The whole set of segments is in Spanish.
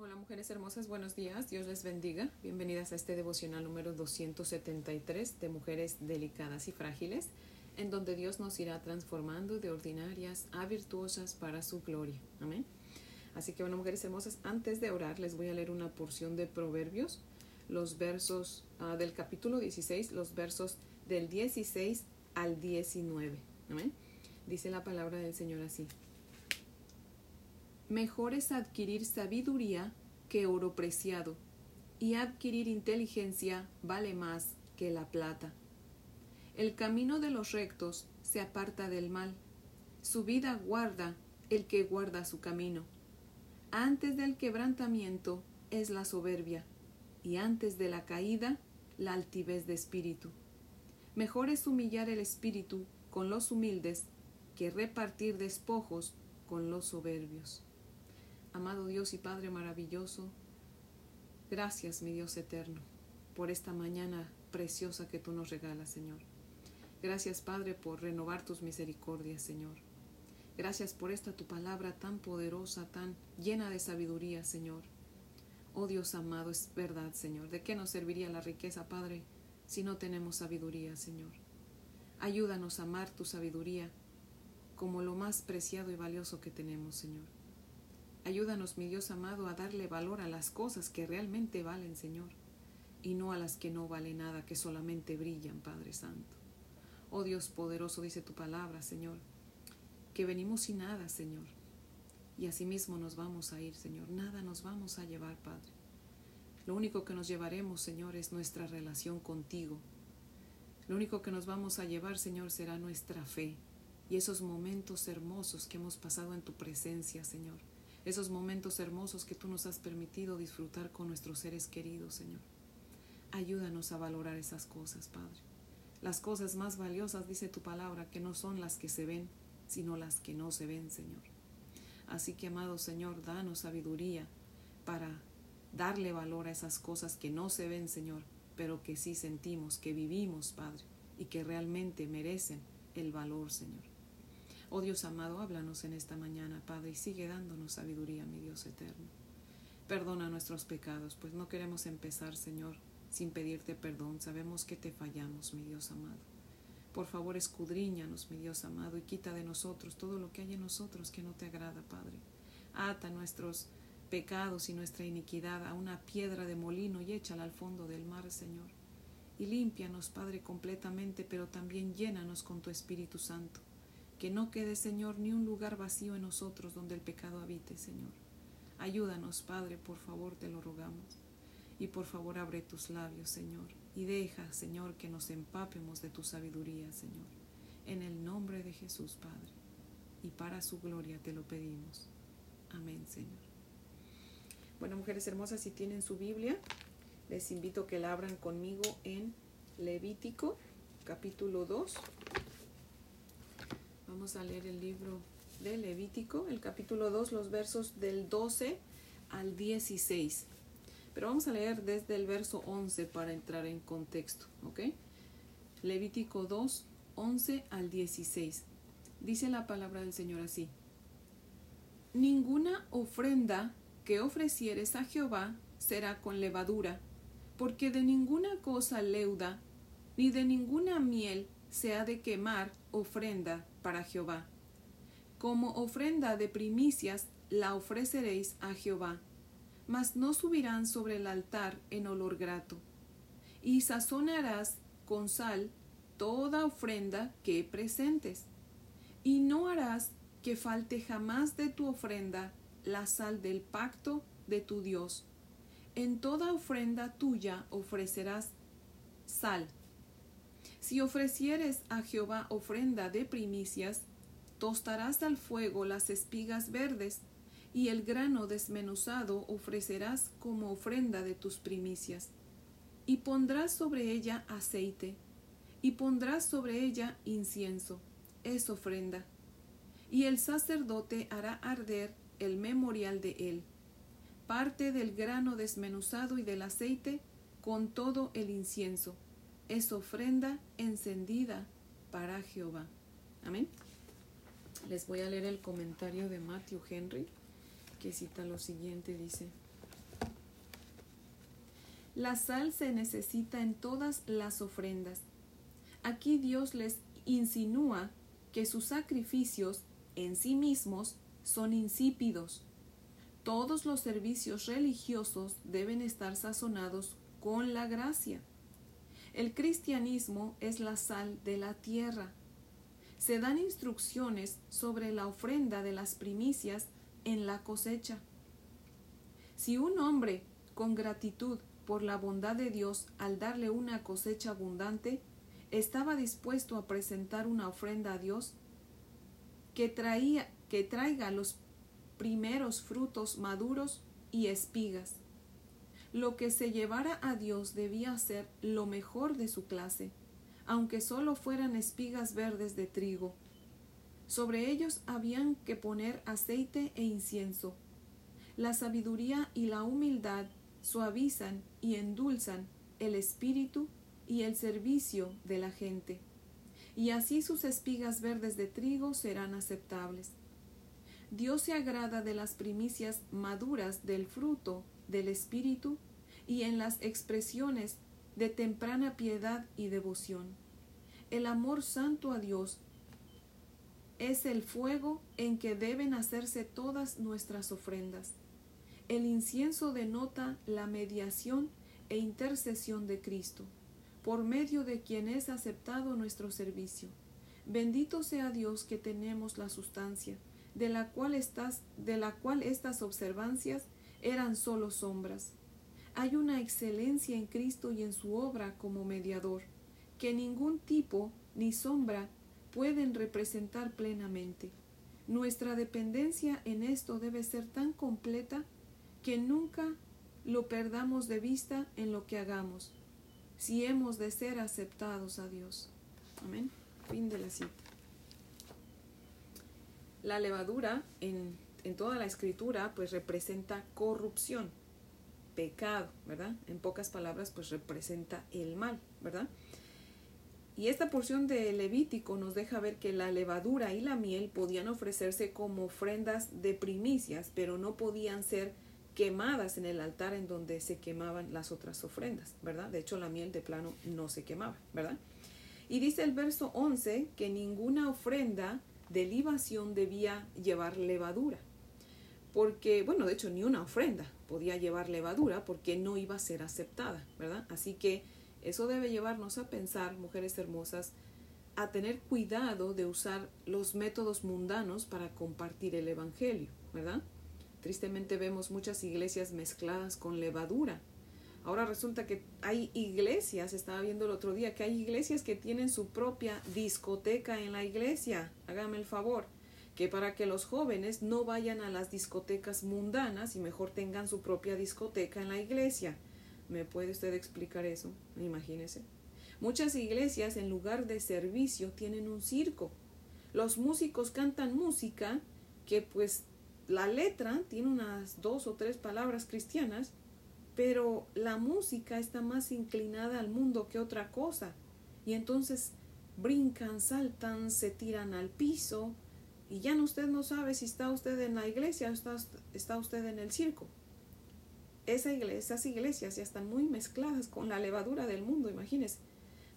Hola mujeres hermosas, buenos días, Dios les bendiga. Bienvenidas a este devocional número 273 de Mujeres Delicadas y Frágiles, en donde Dios nos irá transformando de ordinarias a virtuosas para su gloria. Amén. Así que bueno, mujeres hermosas, antes de orar les voy a leer una porción de Proverbios, los versos ah, del capítulo 16, los versos del 16 al 19. Amén. Dice la palabra del Señor así mejor es adquirir sabiduría que oro preciado, y adquirir inteligencia vale más que la plata. El camino de los rectos se aparta del mal, su vida guarda el que guarda su camino. Antes del quebrantamiento es la soberbia, y antes de la caída la altivez de espíritu. Mejor es humillar el espíritu con los humildes que repartir despojos con los soberbios. Amado Dios y Padre maravilloso, gracias, mi Dios eterno, por esta mañana preciosa que tú nos regalas, Señor. Gracias, Padre, por renovar tus misericordias, Señor. Gracias por esta tu palabra tan poderosa, tan llena de sabiduría, Señor. Oh Dios amado, es verdad, Señor. ¿De qué nos serviría la riqueza, Padre, si no tenemos sabiduría, Señor? Ayúdanos a amar tu sabiduría como lo más preciado y valioso que tenemos, Señor. Ayúdanos, mi Dios amado, a darle valor a las cosas que realmente valen, Señor, y no a las que no valen nada, que solamente brillan, Padre Santo. Oh Dios poderoso, dice tu palabra, Señor, que venimos sin nada, Señor, y asimismo nos vamos a ir, Señor. Nada nos vamos a llevar, Padre. Lo único que nos llevaremos, Señor, es nuestra relación contigo. Lo único que nos vamos a llevar, Señor, será nuestra fe y esos momentos hermosos que hemos pasado en tu presencia, Señor esos momentos hermosos que tú nos has permitido disfrutar con nuestros seres queridos, Señor. Ayúdanos a valorar esas cosas, Padre. Las cosas más valiosas, dice tu palabra, que no son las que se ven, sino las que no se ven, Señor. Así que, amado Señor, danos sabiduría para darle valor a esas cosas que no se ven, Señor, pero que sí sentimos, que vivimos, Padre, y que realmente merecen el valor, Señor. Oh Dios amado, háblanos en esta mañana, Padre, y sigue dándonos sabiduría, mi Dios eterno. Perdona nuestros pecados, pues no queremos empezar, Señor, sin pedirte perdón. Sabemos que te fallamos, mi Dios amado. Por favor, escudriñanos, mi Dios amado, y quita de nosotros todo lo que hay en nosotros que no te agrada, Padre. Ata nuestros pecados y nuestra iniquidad a una piedra de molino y échala al fondo del mar, Señor. Y límpianos, Padre, completamente, pero también llénanos con tu Espíritu Santo que no quede, Señor, ni un lugar vacío en nosotros donde el pecado habite, Señor. Ayúdanos, Padre, por favor, te lo rogamos. Y por favor, abre tus labios, Señor, y deja, Señor, que nos empapemos de tu sabiduría, Señor. En el nombre de Jesús, Padre. Y para su gloria te lo pedimos. Amén, Señor. Bueno, mujeres hermosas, si tienen su Biblia, les invito a que la abran conmigo en Levítico, capítulo 2. Vamos a leer el libro de Levítico, el capítulo 2, los versos del 12 al 16. Pero vamos a leer desde el verso 11 para entrar en contexto, ¿ok? Levítico 2, 11 al 16. Dice la palabra del Señor así. Ninguna ofrenda que ofrecieres a Jehová será con levadura, porque de ninguna cosa leuda, ni de ninguna miel se ha de quemar ofrenda para Jehová. Como ofrenda de primicias la ofreceréis a Jehová, mas no subirán sobre el altar en olor grato. Y sazonarás con sal toda ofrenda que presentes, y no harás que falte jamás de tu ofrenda la sal del pacto de tu Dios. En toda ofrenda tuya ofrecerás sal si ofrecieres a Jehová ofrenda de primicias, tostarás al fuego las espigas verdes, y el grano desmenuzado ofrecerás como ofrenda de tus primicias. Y pondrás sobre ella aceite, y pondrás sobre ella incienso, es ofrenda. Y el sacerdote hará arder el memorial de él, parte del grano desmenuzado y del aceite, con todo el incienso es ofrenda encendida para Jehová. Amén. Les voy a leer el comentario de Matthew Henry, que cita lo siguiente, dice, La sal se necesita en todas las ofrendas. Aquí Dios les insinúa que sus sacrificios en sí mismos son insípidos. Todos los servicios religiosos deben estar sazonados con la gracia. El cristianismo es la sal de la tierra. Se dan instrucciones sobre la ofrenda de las primicias en la cosecha. Si un hombre, con gratitud por la bondad de Dios al darle una cosecha abundante, estaba dispuesto a presentar una ofrenda a Dios, que, traía, que traiga los primeros frutos maduros y espigas. Lo que se llevara a Dios debía ser lo mejor de su clase, aunque solo fueran espigas verdes de trigo. Sobre ellos habían que poner aceite e incienso. La sabiduría y la humildad suavizan y endulzan el espíritu y el servicio de la gente, y así sus espigas verdes de trigo serán aceptables. Dios se agrada de las primicias maduras del fruto del Espíritu y en las expresiones de temprana piedad y devoción. El amor santo a Dios es el fuego en que deben hacerse todas nuestras ofrendas. El incienso denota la mediación e intercesión de Cristo, por medio de quien es aceptado nuestro servicio. Bendito sea Dios que tenemos la sustancia, de la cual, estas, de la cual estas observancias eran solo sombras. Hay una excelencia en Cristo y en su obra como mediador, que ningún tipo ni sombra pueden representar plenamente. Nuestra dependencia en esto debe ser tan completa que nunca lo perdamos de vista en lo que hagamos, si hemos de ser aceptados a Dios. Amén. Fin de la cita. La levadura en, en toda la escritura pues representa corrupción, pecado, ¿verdad? En pocas palabras pues representa el mal, ¿verdad? Y esta porción de Levítico nos deja ver que la levadura y la miel podían ofrecerse como ofrendas de primicias, pero no podían ser quemadas en el altar en donde se quemaban las otras ofrendas, ¿verdad? De hecho, la miel de plano no se quemaba, ¿verdad? Y dice el verso 11 que ninguna ofrenda de libación debía llevar levadura, porque, bueno, de hecho, ni una ofrenda podía llevar levadura porque no iba a ser aceptada, ¿verdad? Así que eso debe llevarnos a pensar, mujeres hermosas, a tener cuidado de usar los métodos mundanos para compartir el Evangelio, ¿verdad? Tristemente vemos muchas iglesias mezcladas con levadura. Ahora resulta que hay iglesias, estaba viendo el otro día, que hay iglesias que tienen su propia discoteca en la iglesia. Hágame el favor, que para que los jóvenes no vayan a las discotecas mundanas y mejor tengan su propia discoteca en la iglesia. ¿Me puede usted explicar eso? Imagínese. Muchas iglesias en lugar de servicio tienen un circo. Los músicos cantan música que pues la letra tiene unas dos o tres palabras cristianas, pero la música está más inclinada al mundo que otra cosa. Y entonces brincan, saltan, se tiran al piso y ya no usted no sabe si está usted en la iglesia o está, está usted en el circo esa iglesia, esas iglesias ya están muy mezcladas con la levadura del mundo, imagínense.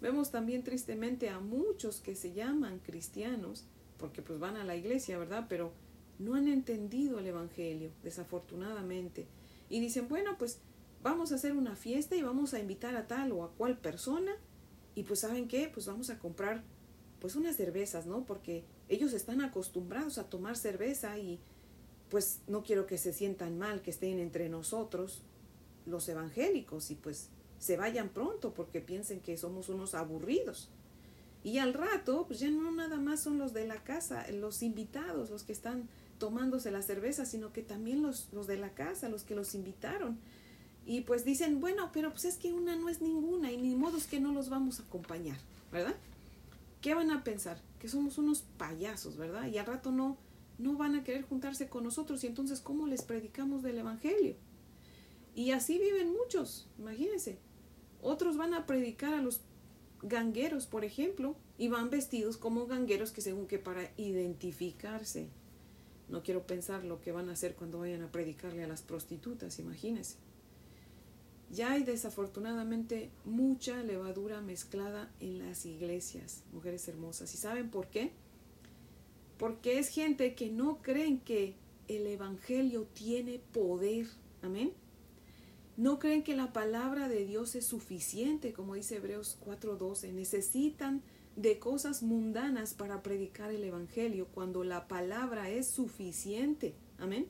Vemos también tristemente a muchos que se llaman cristianos, porque pues van a la iglesia, ¿verdad? Pero no han entendido el Evangelio, desafortunadamente. Y dicen, bueno, pues vamos a hacer una fiesta y vamos a invitar a tal o a cual persona. Y pues saben qué, pues vamos a comprar pues unas cervezas, ¿no? Porque ellos están acostumbrados a tomar cerveza y pues no quiero que se sientan mal, que estén entre nosotros los evangélicos y pues se vayan pronto porque piensen que somos unos aburridos. Y al rato, pues ya no nada más son los de la casa, los invitados, los que están tomándose la cerveza, sino que también los, los de la casa, los que los invitaron. Y pues dicen, bueno, pero pues es que una no es ninguna y ni modo es que no los vamos a acompañar, ¿verdad? ¿Qué van a pensar? Que somos unos payasos, ¿verdad? Y al rato no, no van a querer juntarse con nosotros y entonces ¿cómo les predicamos del Evangelio? Y así viven muchos, imagínense. Otros van a predicar a los gangueros, por ejemplo, y van vestidos como gangueros que según que para identificarse. No quiero pensar lo que van a hacer cuando vayan a predicarle a las prostitutas, imagínense. Ya hay desafortunadamente mucha levadura mezclada en las iglesias, mujeres hermosas. ¿Y saben por qué? Porque es gente que no creen que el Evangelio tiene poder. Amén. No creen que la palabra de Dios es suficiente, como dice Hebreos 4:12. Necesitan de cosas mundanas para predicar el Evangelio cuando la palabra es suficiente. Amén.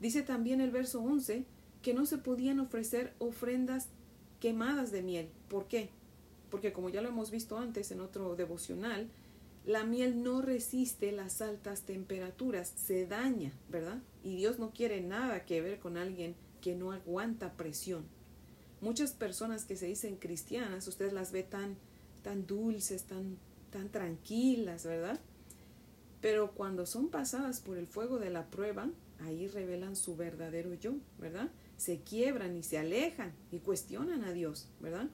Dice también el verso 11 que no se podían ofrecer ofrendas quemadas de miel. ¿Por qué? Porque como ya lo hemos visto antes en otro devocional, la miel no resiste las altas temperaturas, se daña, ¿verdad? Y Dios no quiere nada que ver con alguien que no aguanta presión. Muchas personas que se dicen cristianas, usted las ve tan, tan dulces, tan, tan tranquilas, ¿verdad? Pero cuando son pasadas por el fuego de la prueba, ahí revelan su verdadero yo, ¿verdad? Se quiebran y se alejan y cuestionan a Dios, ¿verdad?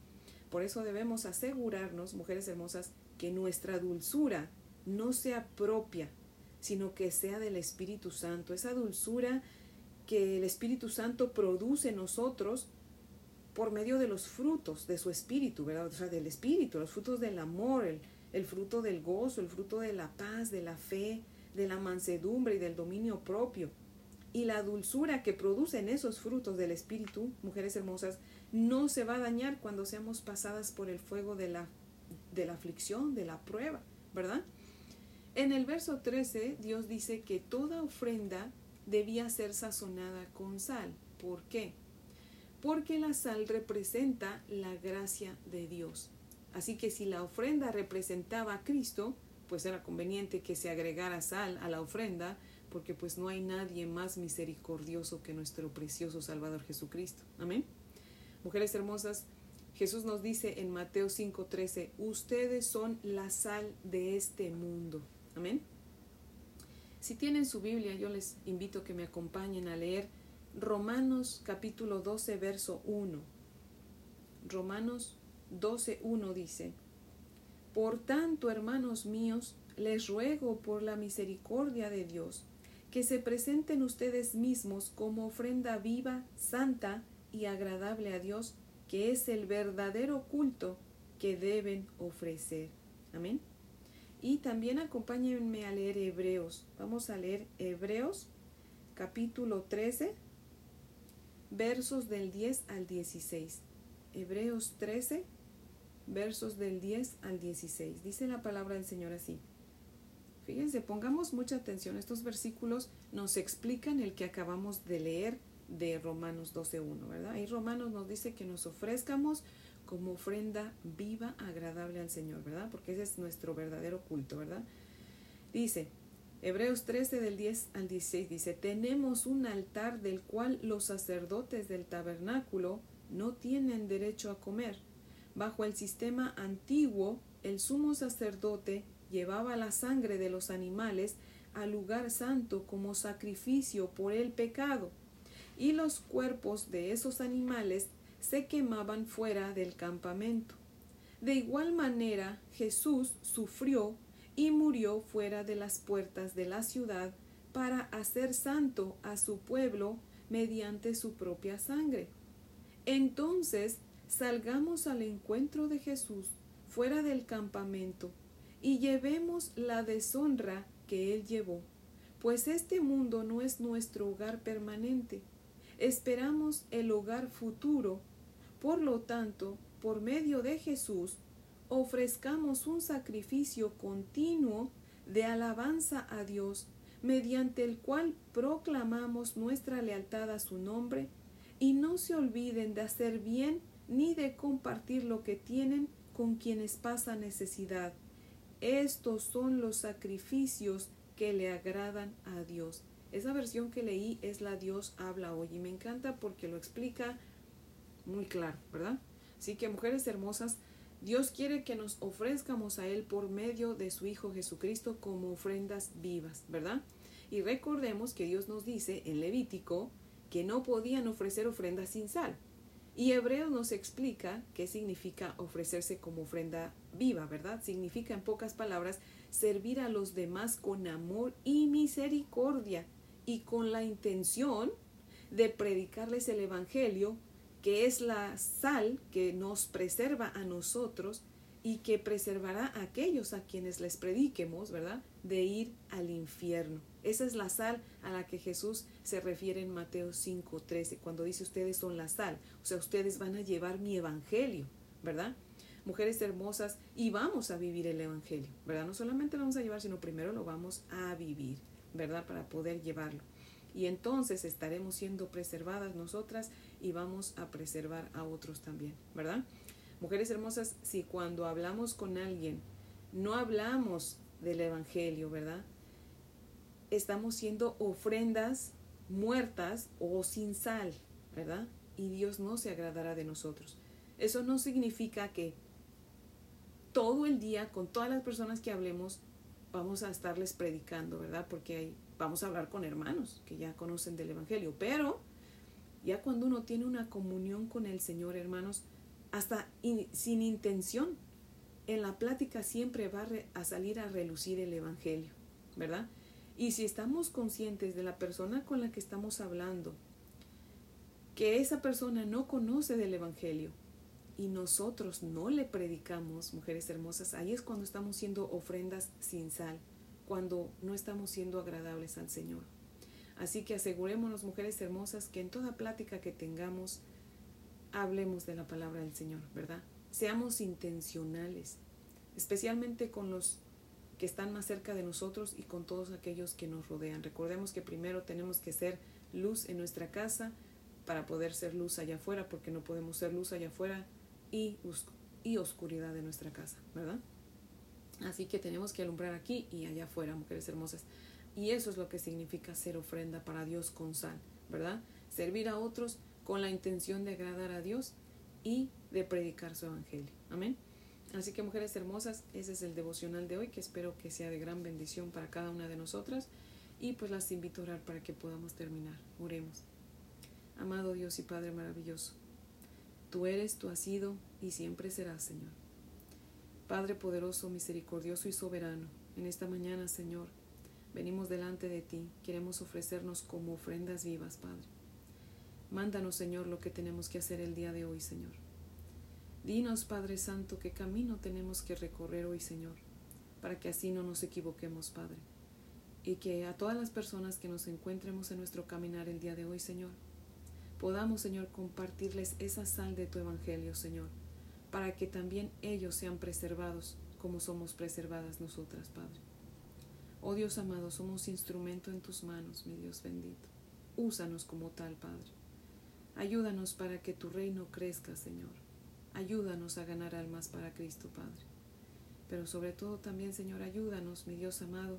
Por eso debemos asegurarnos, mujeres hermosas, que nuestra dulzura no sea propia, sino que sea del Espíritu Santo. Esa dulzura que el Espíritu Santo produce en nosotros por medio de los frutos de su Espíritu, ¿verdad? O sea, del Espíritu, los frutos del amor, el, el fruto del gozo, el fruto de la paz, de la fe, de la mansedumbre y del dominio propio. Y la dulzura que producen esos frutos del Espíritu, mujeres hermosas, no se va a dañar cuando seamos pasadas por el fuego de la, de la aflicción, de la prueba, ¿verdad? En el verso 13, Dios dice que toda ofrenda debía ser sazonada con sal. ¿Por qué? Porque la sal representa la gracia de Dios. Así que si la ofrenda representaba a Cristo, pues era conveniente que se agregara sal a la ofrenda, porque pues no hay nadie más misericordioso que nuestro precioso Salvador Jesucristo. Amén. Mujeres hermosas, Jesús nos dice en Mateo 5:13, ustedes son la sal de este mundo. Amén. Si tienen su Biblia, yo les invito a que me acompañen a leer Romanos capítulo 12, verso 1. Romanos 12, 1 dice, Por tanto, hermanos míos, les ruego por la misericordia de Dios, que se presenten ustedes mismos como ofrenda viva, santa y agradable a Dios, que es el verdadero culto que deben ofrecer. Amén. Y también acompáñenme a leer Hebreos. Vamos a leer Hebreos capítulo 13, versos del 10 al 16. Hebreos 13, versos del 10 al 16. Dice la palabra del Señor así. Fíjense, pongamos mucha atención. Estos versículos nos explican el que acabamos de leer de Romanos 12.1, ¿verdad? Y Romanos nos dice que nos ofrezcamos como ofrenda viva, agradable al Señor, ¿verdad? Porque ese es nuestro verdadero culto, ¿verdad? Dice, Hebreos 13 del 10 al 16 dice, tenemos un altar del cual los sacerdotes del tabernáculo no tienen derecho a comer. Bajo el sistema antiguo, el sumo sacerdote llevaba la sangre de los animales al lugar santo como sacrificio por el pecado, y los cuerpos de esos animales se quemaban fuera del campamento. De igual manera, Jesús sufrió y murió fuera de las puertas de la ciudad para hacer santo a su pueblo mediante su propia sangre. Entonces, salgamos al encuentro de Jesús fuera del campamento y llevemos la deshonra que él llevó, pues este mundo no es nuestro hogar permanente. Esperamos el hogar futuro por lo tanto, por medio de Jesús, ofrezcamos un sacrificio continuo de alabanza a Dios, mediante el cual proclamamos nuestra lealtad a su nombre, y no se olviden de hacer bien ni de compartir lo que tienen con quienes pasan necesidad. Estos son los sacrificios que le agradan a Dios. Esa versión que leí es la Dios habla hoy y me encanta porque lo explica muy claro, ¿verdad? Así que mujeres hermosas, Dios quiere que nos ofrezcamos a Él por medio de su Hijo Jesucristo como ofrendas vivas, ¿verdad? Y recordemos que Dios nos dice en Levítico que no podían ofrecer ofrendas sin sal. Y Hebreo nos explica qué significa ofrecerse como ofrenda viva, ¿verdad? Significa en pocas palabras servir a los demás con amor y misericordia y con la intención de predicarles el Evangelio que es la sal que nos preserva a nosotros y que preservará a aquellos a quienes les prediquemos, ¿verdad? De ir al infierno. Esa es la sal a la que Jesús se refiere en Mateo 5:13, cuando dice ustedes son la sal, o sea, ustedes van a llevar mi evangelio, ¿verdad? Mujeres hermosas, y vamos a vivir el evangelio, ¿verdad? No solamente lo vamos a llevar, sino primero lo vamos a vivir, ¿verdad? Para poder llevarlo. Y entonces estaremos siendo preservadas nosotras y vamos a preservar a otros también, ¿verdad? Mujeres hermosas, si cuando hablamos con alguien no hablamos del Evangelio, ¿verdad? Estamos siendo ofrendas muertas o sin sal, ¿verdad? Y Dios no se agradará de nosotros. Eso no significa que todo el día con todas las personas que hablemos vamos a estarles predicando, ¿verdad? Porque vamos a hablar con hermanos que ya conocen del Evangelio. Pero ya cuando uno tiene una comunión con el Señor, hermanos, hasta sin intención, en la plática siempre va a salir a relucir el Evangelio, ¿verdad? Y si estamos conscientes de la persona con la que estamos hablando, que esa persona no conoce del Evangelio y nosotros no le predicamos, mujeres hermosas, ahí es cuando estamos siendo ofrendas sin sal, cuando no estamos siendo agradables al Señor. Así que asegurémonos, mujeres hermosas, que en toda plática que tengamos, hablemos de la palabra del Señor, ¿verdad? Seamos intencionales, especialmente con los que están más cerca de nosotros y con todos aquellos que nos rodean. Recordemos que primero tenemos que ser luz en nuestra casa para poder ser luz allá afuera, porque no podemos ser luz allá afuera y, y oscuridad en nuestra casa, ¿verdad? Así que tenemos que alumbrar aquí y allá afuera, mujeres hermosas. Y eso es lo que significa ser ofrenda para Dios con sal, ¿verdad? Servir a otros con la intención de agradar a Dios y de predicar su evangelio. Amén. Así que mujeres hermosas, ese es el devocional de hoy que espero que sea de gran bendición para cada una de nosotras y pues las invito a orar para que podamos terminar. Oremos. Amado Dios y Padre maravilloso, tú eres, tú has sido y siempre serás, Señor. Padre poderoso, misericordioso y soberano, en esta mañana, Señor, venimos delante de ti, queremos ofrecernos como ofrendas vivas, Padre. Mándanos, Señor, lo que tenemos que hacer el día de hoy, Señor. Dinos, Padre Santo, qué camino tenemos que recorrer hoy, Señor, para que así no nos equivoquemos, Padre. Y que a todas las personas que nos encuentremos en nuestro caminar el día de hoy, Señor, podamos, Señor, compartirles esa sal de tu Evangelio, Señor, para que también ellos sean preservados como somos preservadas nosotras, Padre. Oh Dios amado, somos instrumento en tus manos, mi Dios bendito. Úsanos como tal, Padre. Ayúdanos para que tu reino crezca, Señor. Ayúdanos a ganar almas para Cristo, Padre. Pero sobre todo también, Señor, ayúdanos, mi Dios amado,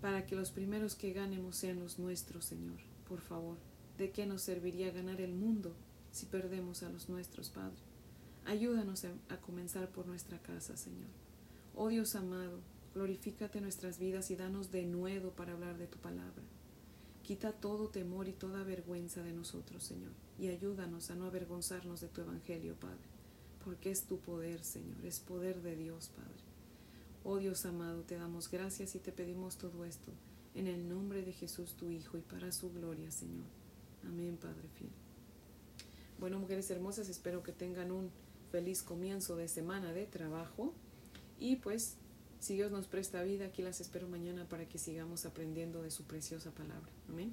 para que los primeros que ganemos sean los nuestros, Señor. Por favor, ¿de qué nos serviría ganar el mundo si perdemos a los nuestros, Padre? Ayúdanos a, comenzar por nuestra casa, Señor. Oh Dios amado, glorifícate nuestras vidas y danos de nuevo para hablar de tu palabra. Quita todo temor y toda vergüenza de nosotros, Señor, y ayúdanos a no avergonzarnos de tu Evangelio, Padre, porque es tu poder, Señor, es poder de Dios, Padre. Oh Dios amado, te damos gracias y te pedimos todo esto, en el nombre de Jesús, tu Hijo, y para su gloria, Señor. Amén, Padre fiel. Bueno, mujeres hermosas, espero que tengan un feliz comienzo de semana de trabajo y pues si Dios nos presta vida, aquí las espero mañana para que sigamos aprendiendo de su preciosa palabra. Amén.